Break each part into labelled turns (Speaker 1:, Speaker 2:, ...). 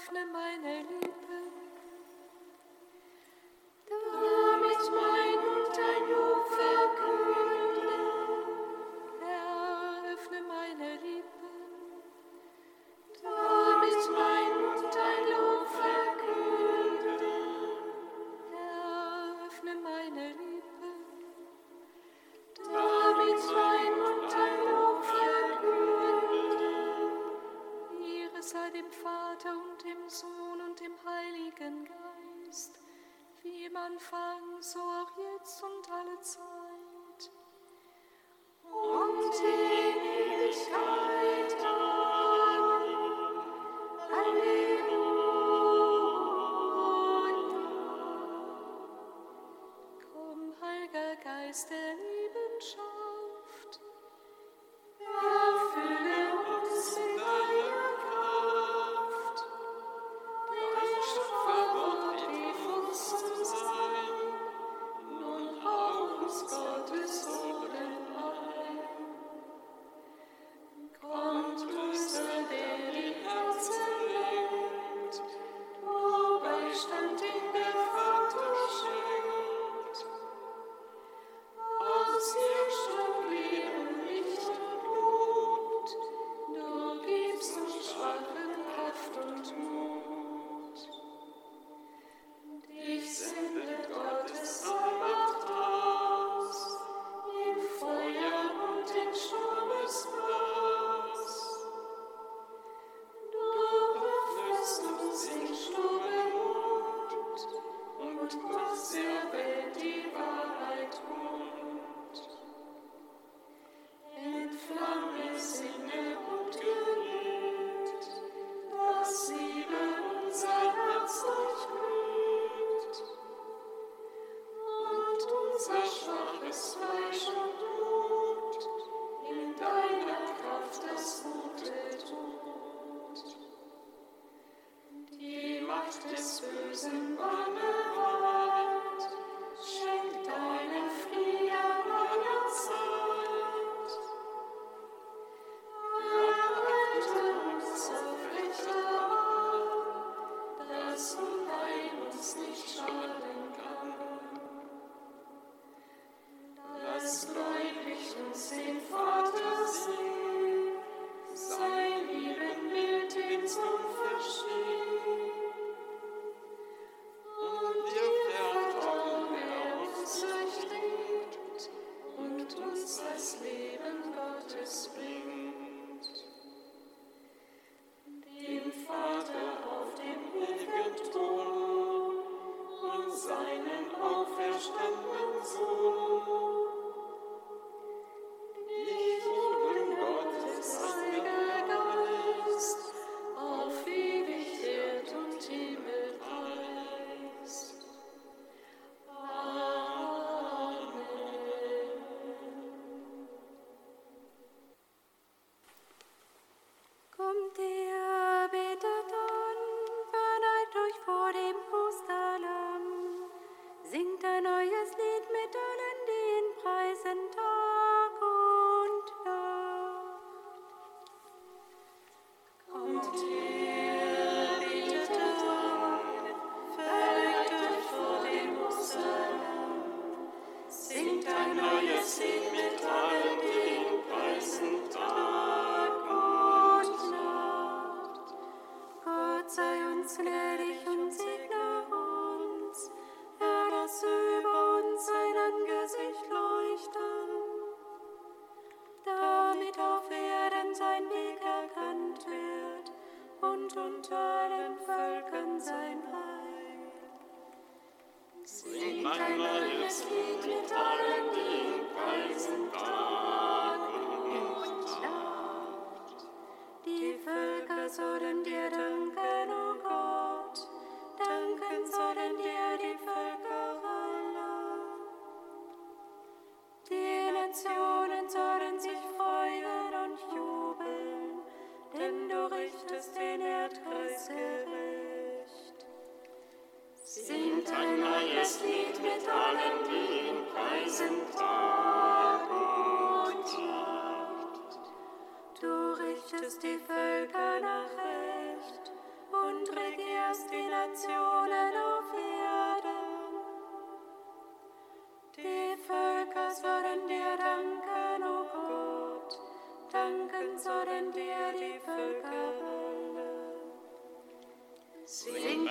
Speaker 1: richtest die Völker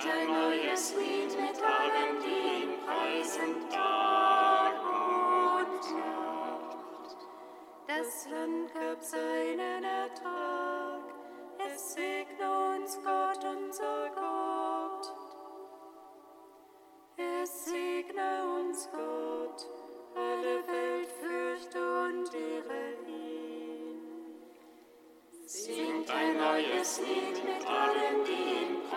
Speaker 1: ein neues Lied mit allen, die ihn preisen, Tag und Nacht.
Speaker 2: Das Land gab seinen Ertrag, es segne uns Gott, unser Gott. Es segne uns Gott, alle Welt fürchte und ehre ihn.
Speaker 1: Singt ein neues Lied mit allen, die ihn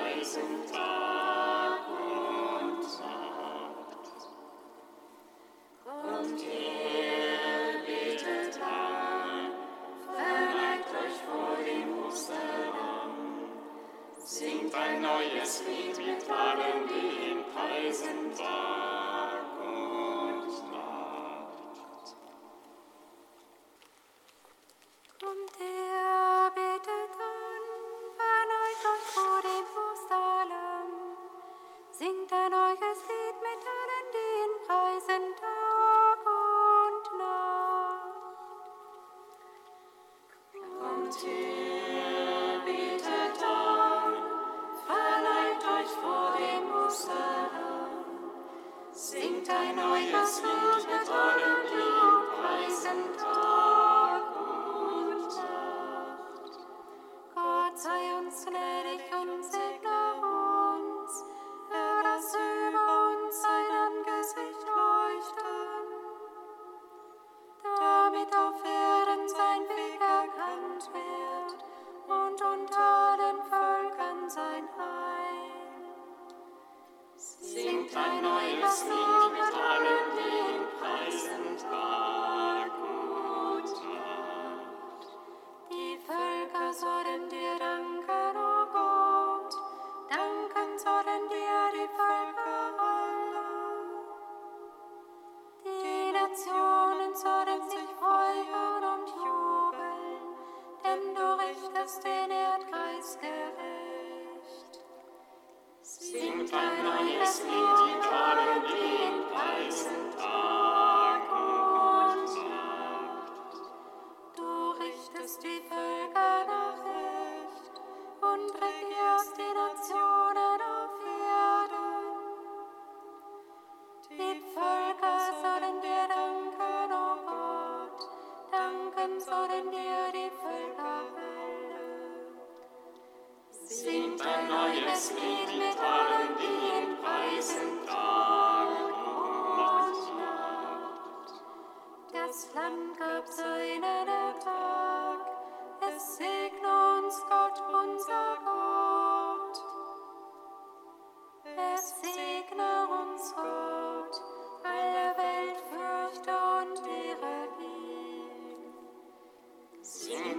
Speaker 1: Und Tag und Nacht. Und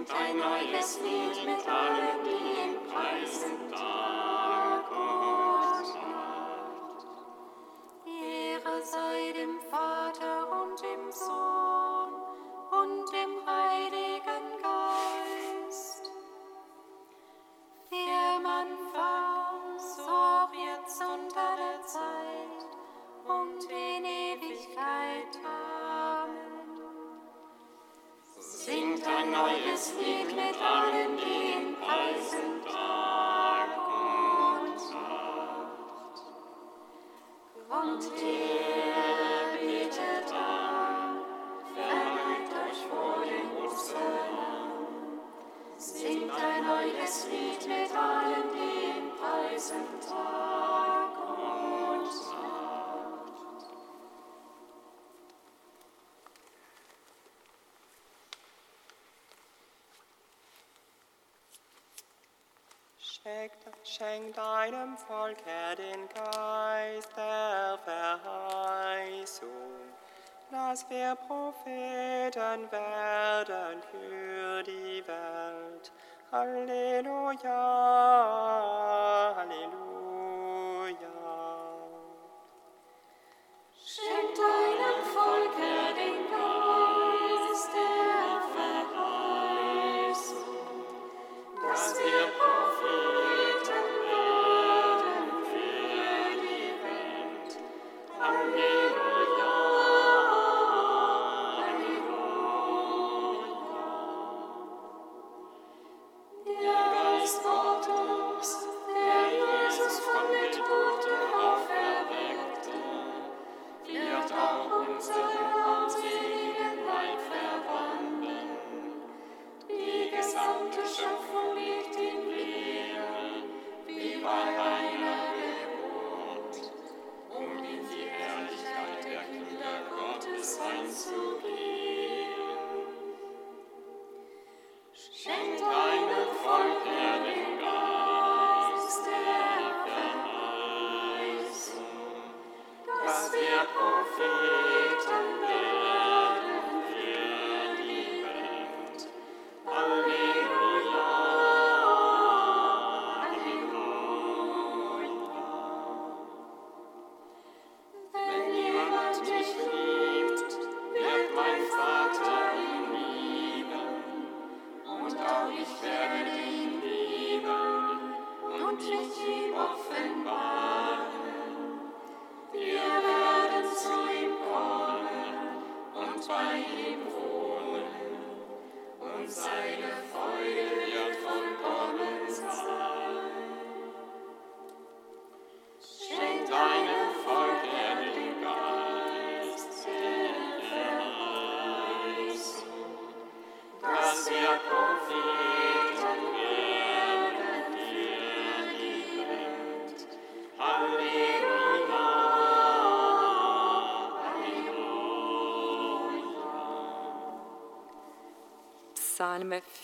Speaker 2: und
Speaker 1: ein neues Lied mit allen, die ihn preisen.
Speaker 2: Volke den Geist
Speaker 3: der Verheißung, dass wir Propheten werden für die Welt. Halleluja, Halleluja.
Speaker 4: Schenkt deinem Volke den Geist.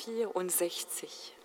Speaker 1: 64.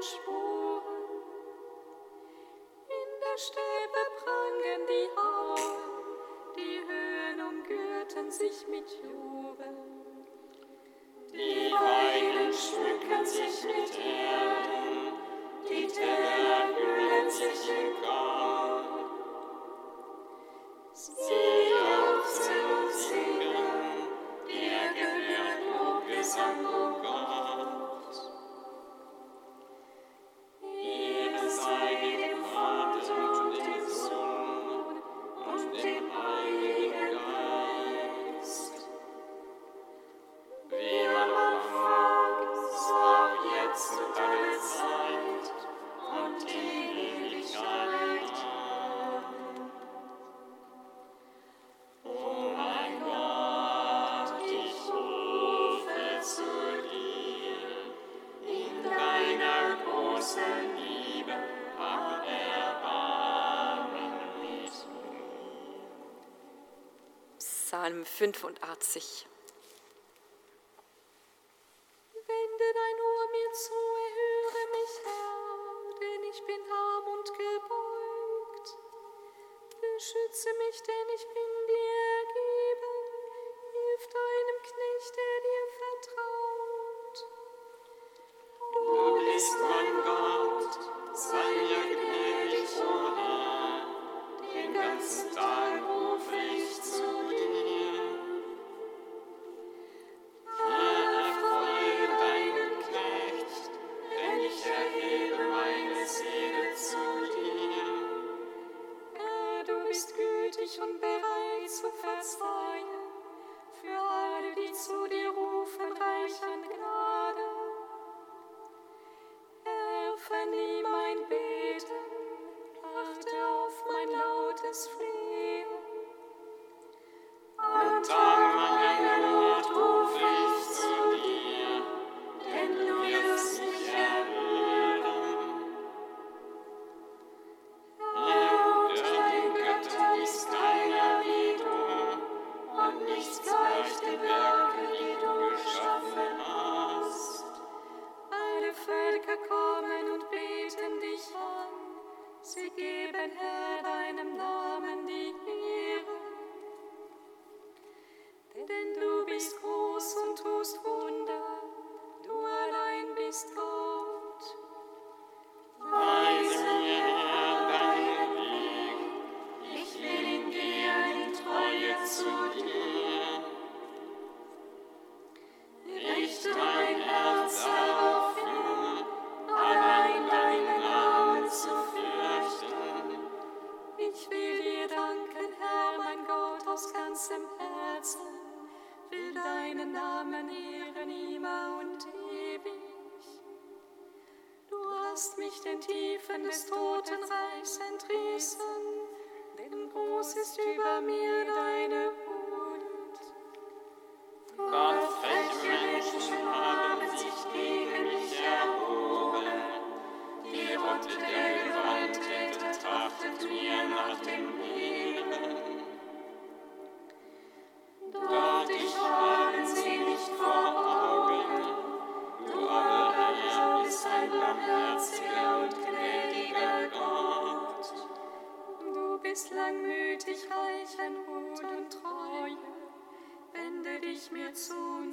Speaker 4: In der
Speaker 5: Stäbe prangen die Augen, die Höhen umgürten sich mit
Speaker 1: Erden, die Täler hüllen sich in
Speaker 3: Psalm 85.
Speaker 1: Christ. Amen.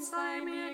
Speaker 1: slimy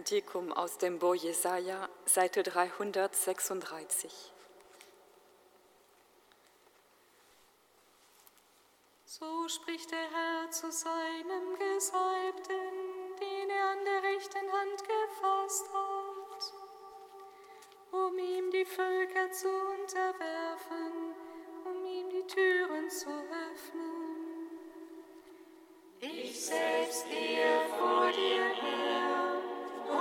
Speaker 4: Kantikum aus dem Bo Jesaja, Seite 336.
Speaker 3: So spricht der Herr zu seinem Gesalbten, den er an der rechten Hand gefasst hat, um ihm die Völker zu unterwerfen, um ihm die Türen zu öffnen.
Speaker 1: Ich selbst gehe vor dir her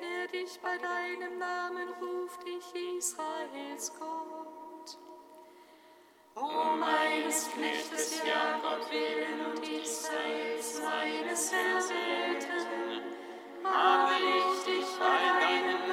Speaker 3: der dich bei deinem Namen ruft, ich Israels Gott.
Speaker 1: Um meines Knechtes Jakob willen und Israels meines Erwählten, habe ich dich bei deinem Namen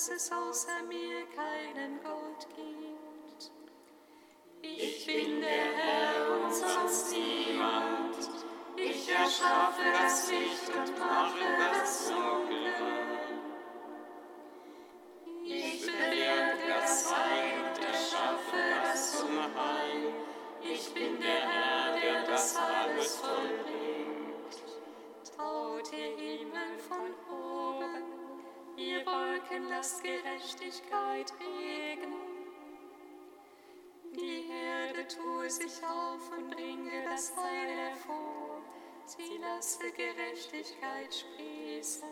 Speaker 1: dass
Speaker 3: es außer mir keinen Gott gibt.
Speaker 1: Ich bin der Herr und sonst niemand. Ich erschaffe das Licht und mache das
Speaker 3: sich auf und bringe das Heil hervor. Sie lasse Gerechtigkeit sprießen.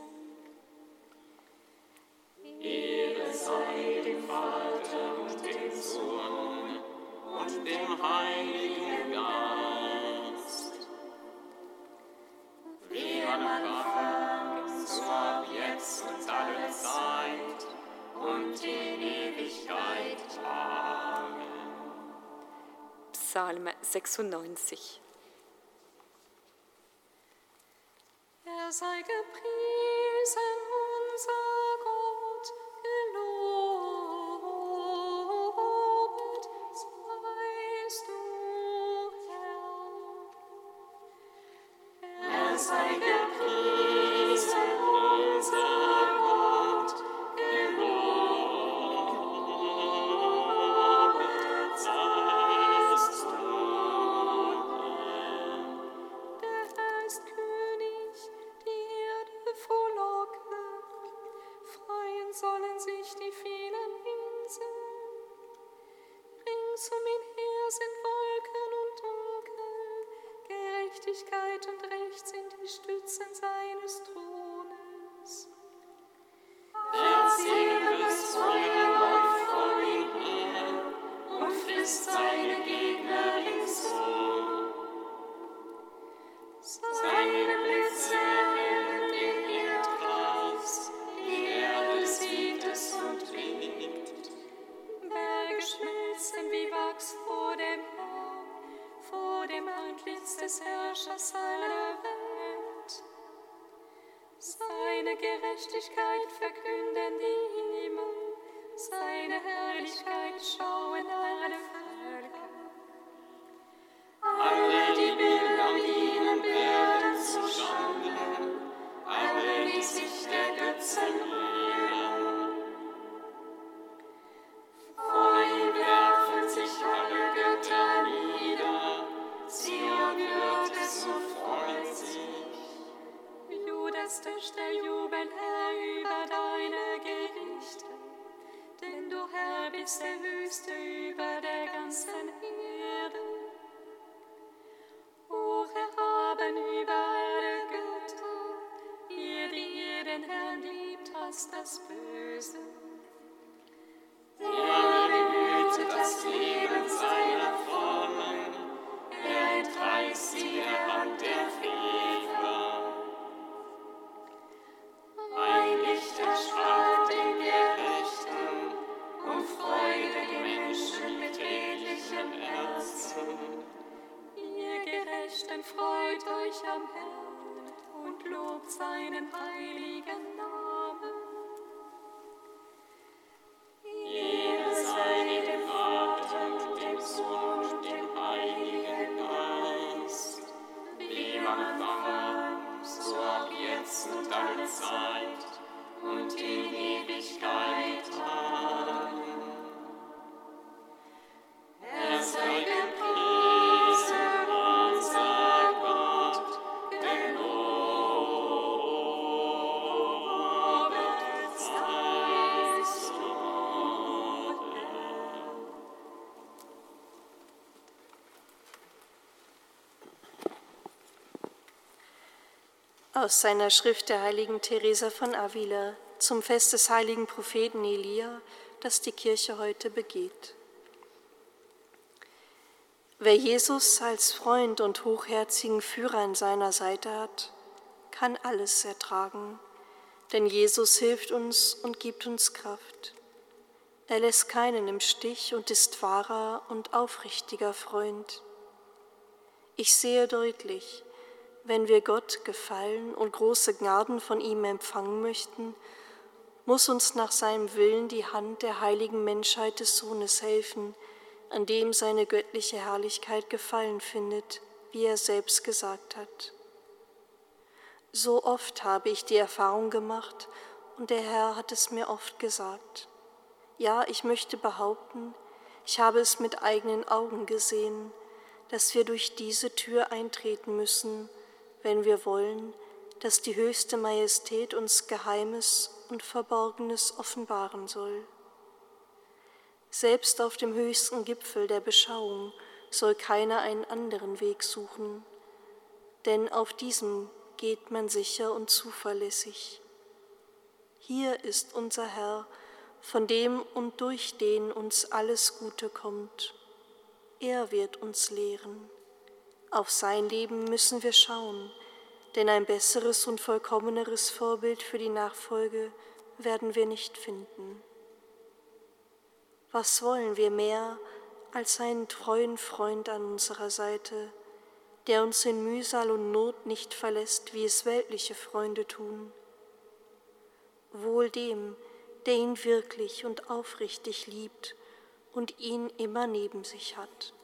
Speaker 4: Psalm 96.
Speaker 3: Gerechtigkeit verkünden die
Speaker 6: Aus seiner Schrift der heiligen Teresa von Avila zum Fest des heiligen Propheten Elia, das die Kirche heute begeht. Wer Jesus als Freund und hochherzigen Führer an seiner Seite hat, kann alles ertragen, denn Jesus hilft uns und gibt uns Kraft. Er lässt keinen im Stich und ist wahrer und aufrichtiger Freund. Ich sehe deutlich, wenn wir Gott gefallen und große Gnaden von ihm empfangen möchten, muss uns nach seinem Willen die Hand der heiligen Menschheit des Sohnes helfen, an dem seine göttliche Herrlichkeit gefallen findet, wie er selbst gesagt hat. So oft habe ich die Erfahrung gemacht und der Herr hat es mir oft gesagt. Ja, ich möchte behaupten, ich habe es mit eigenen Augen gesehen, dass wir durch diese Tür eintreten müssen, wenn wir wollen, dass die höchste Majestät uns Geheimes und Verborgenes offenbaren soll. Selbst auf dem höchsten Gipfel der Beschauung soll keiner einen anderen Weg suchen, denn auf diesem geht man sicher und zuverlässig. Hier ist unser Herr, von dem und durch den uns alles Gute kommt. Er wird uns lehren. Auf sein Leben müssen wir schauen, denn ein besseres und vollkommeneres Vorbild für die Nachfolge werden wir nicht finden. Was wollen wir mehr als einen treuen Freund an unserer Seite, der uns in Mühsal und Not nicht verlässt, wie es weltliche Freunde tun? Wohl dem, der ihn wirklich und aufrichtig liebt und ihn immer neben sich hat.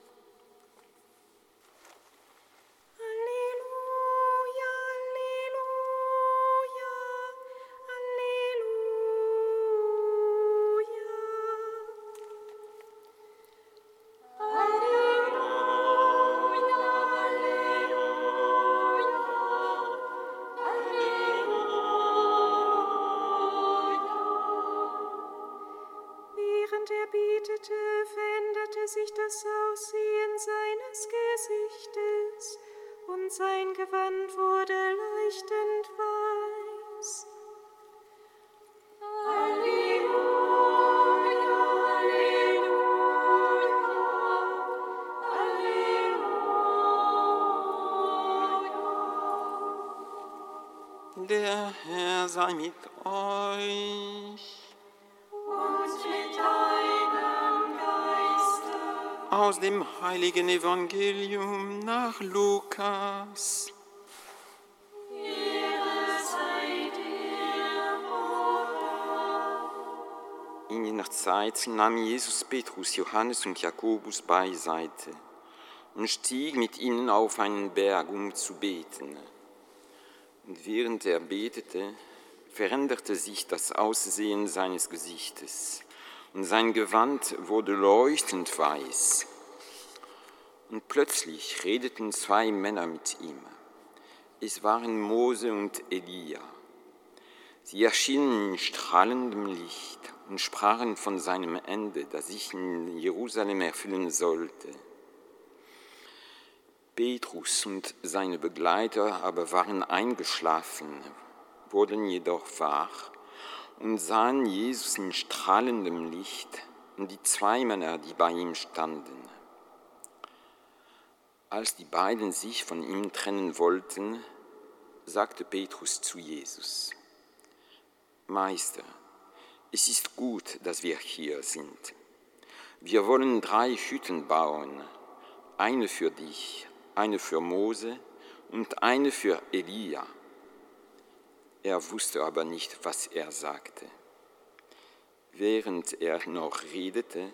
Speaker 7: Euch.
Speaker 3: und mit deinem Geiste.
Speaker 7: Aus dem heiligen Evangelium nach Lukas. In jener Zeit nahm Jesus Petrus, Johannes und Jakobus beiseite und stieg mit ihnen auf einen Berg, um zu beten. Und während er betete, veränderte sich das Aussehen seines Gesichtes und sein Gewand wurde leuchtend weiß. Und plötzlich redeten zwei Männer mit ihm. Es waren Mose und Elia. Sie erschienen in strahlendem Licht und sprachen von seinem Ende, das sich in Jerusalem erfüllen sollte. Petrus und seine Begleiter aber waren eingeschlafen, wurden jedoch wach und sahen Jesus in strahlendem Licht und die zwei Männer, die bei ihm standen. Als die beiden sich von ihm trennen wollten, sagte Petrus zu Jesus, Meister, es ist gut, dass wir hier sind. Wir wollen drei Hütten bauen, eine für dich, eine für Mose und eine für Elia. Er wusste aber nicht, was er sagte. Während er noch redete,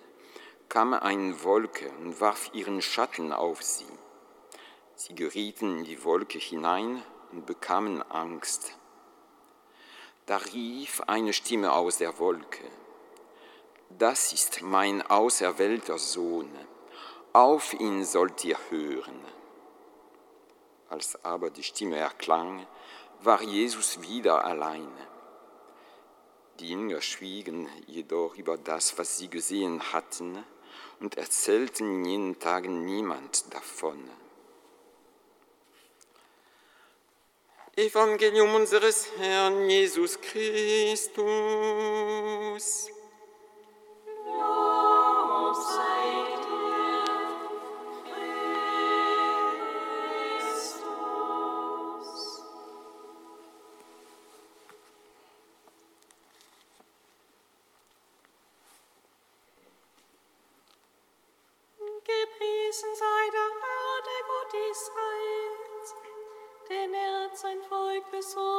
Speaker 7: kam eine Wolke und warf ihren Schatten auf sie. Sie gerieten in die Wolke hinein und bekamen Angst. Da rief eine Stimme aus der Wolke, das ist mein auserwählter Sohn, auf ihn sollt ihr hören. Als aber die Stimme erklang, war Jesus wieder allein. Die Jünger schwiegen jedoch über das, was sie gesehen hatten, und erzählten in jenen Tagen niemand davon. Evangelium unseres Herrn Jesus Christus.
Speaker 1: So.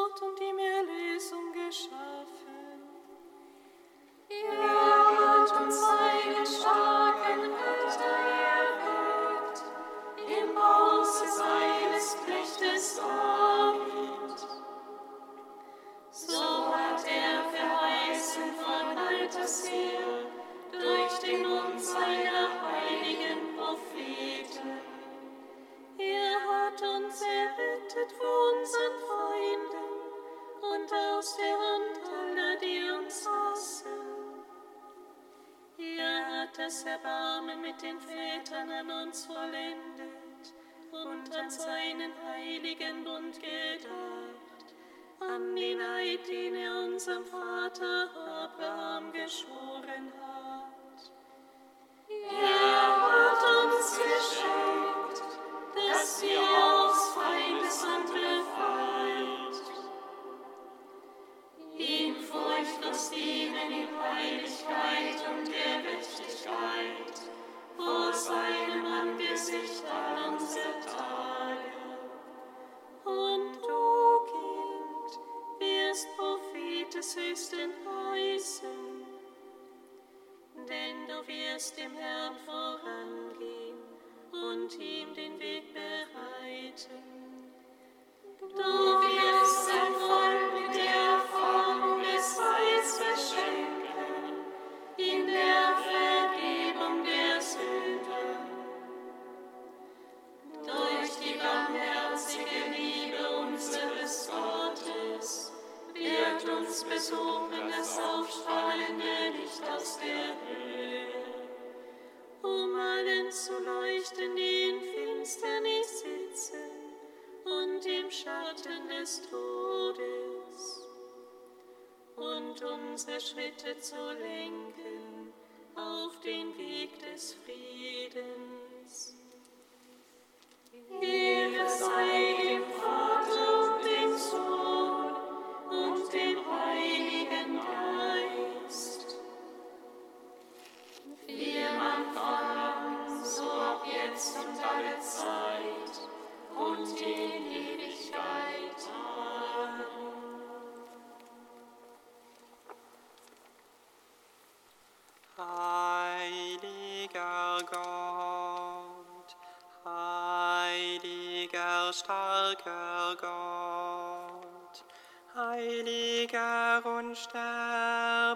Speaker 8: unsterblicher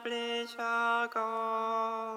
Speaker 8: Gott.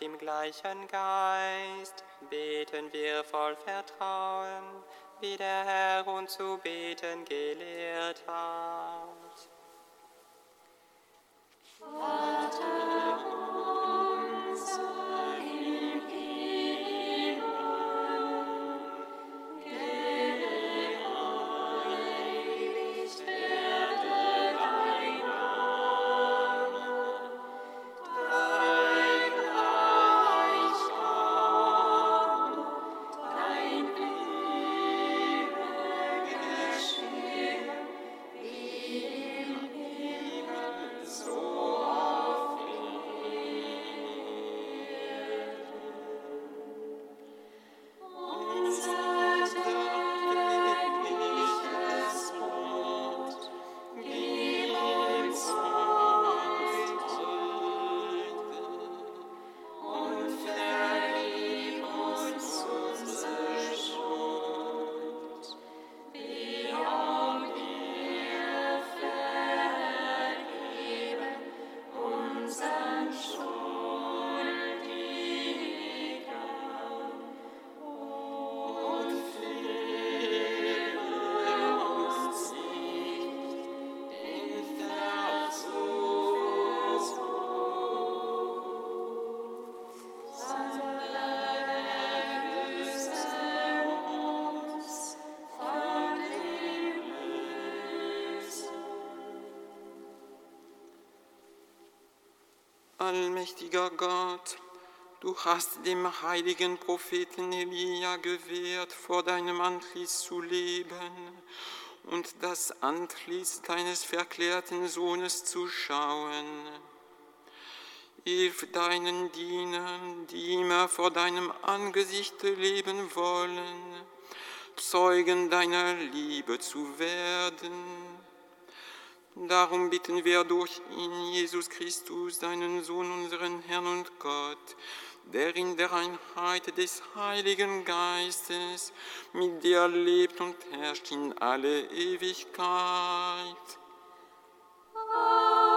Speaker 3: Vereint im gleichen Geist beten wir voll Vertrauen, wie der Herr uns zu beten gelehrt
Speaker 7: Allmächtiger Gott, du hast dem heiligen Propheten Elia gewährt, vor deinem Antlitz zu leben und das Antlitz deines verklärten Sohnes zu schauen. Hilf deinen Dienern, die immer vor deinem Angesicht leben wollen, Zeugen deiner Liebe zu werden. Darum bitten wir durch ihn, Jesus Christus, deinen Sohn, unseren Herrn und Gott, der in der Einheit des Heiligen Geistes mit dir lebt und herrscht in alle Ewigkeit.
Speaker 1: Amen.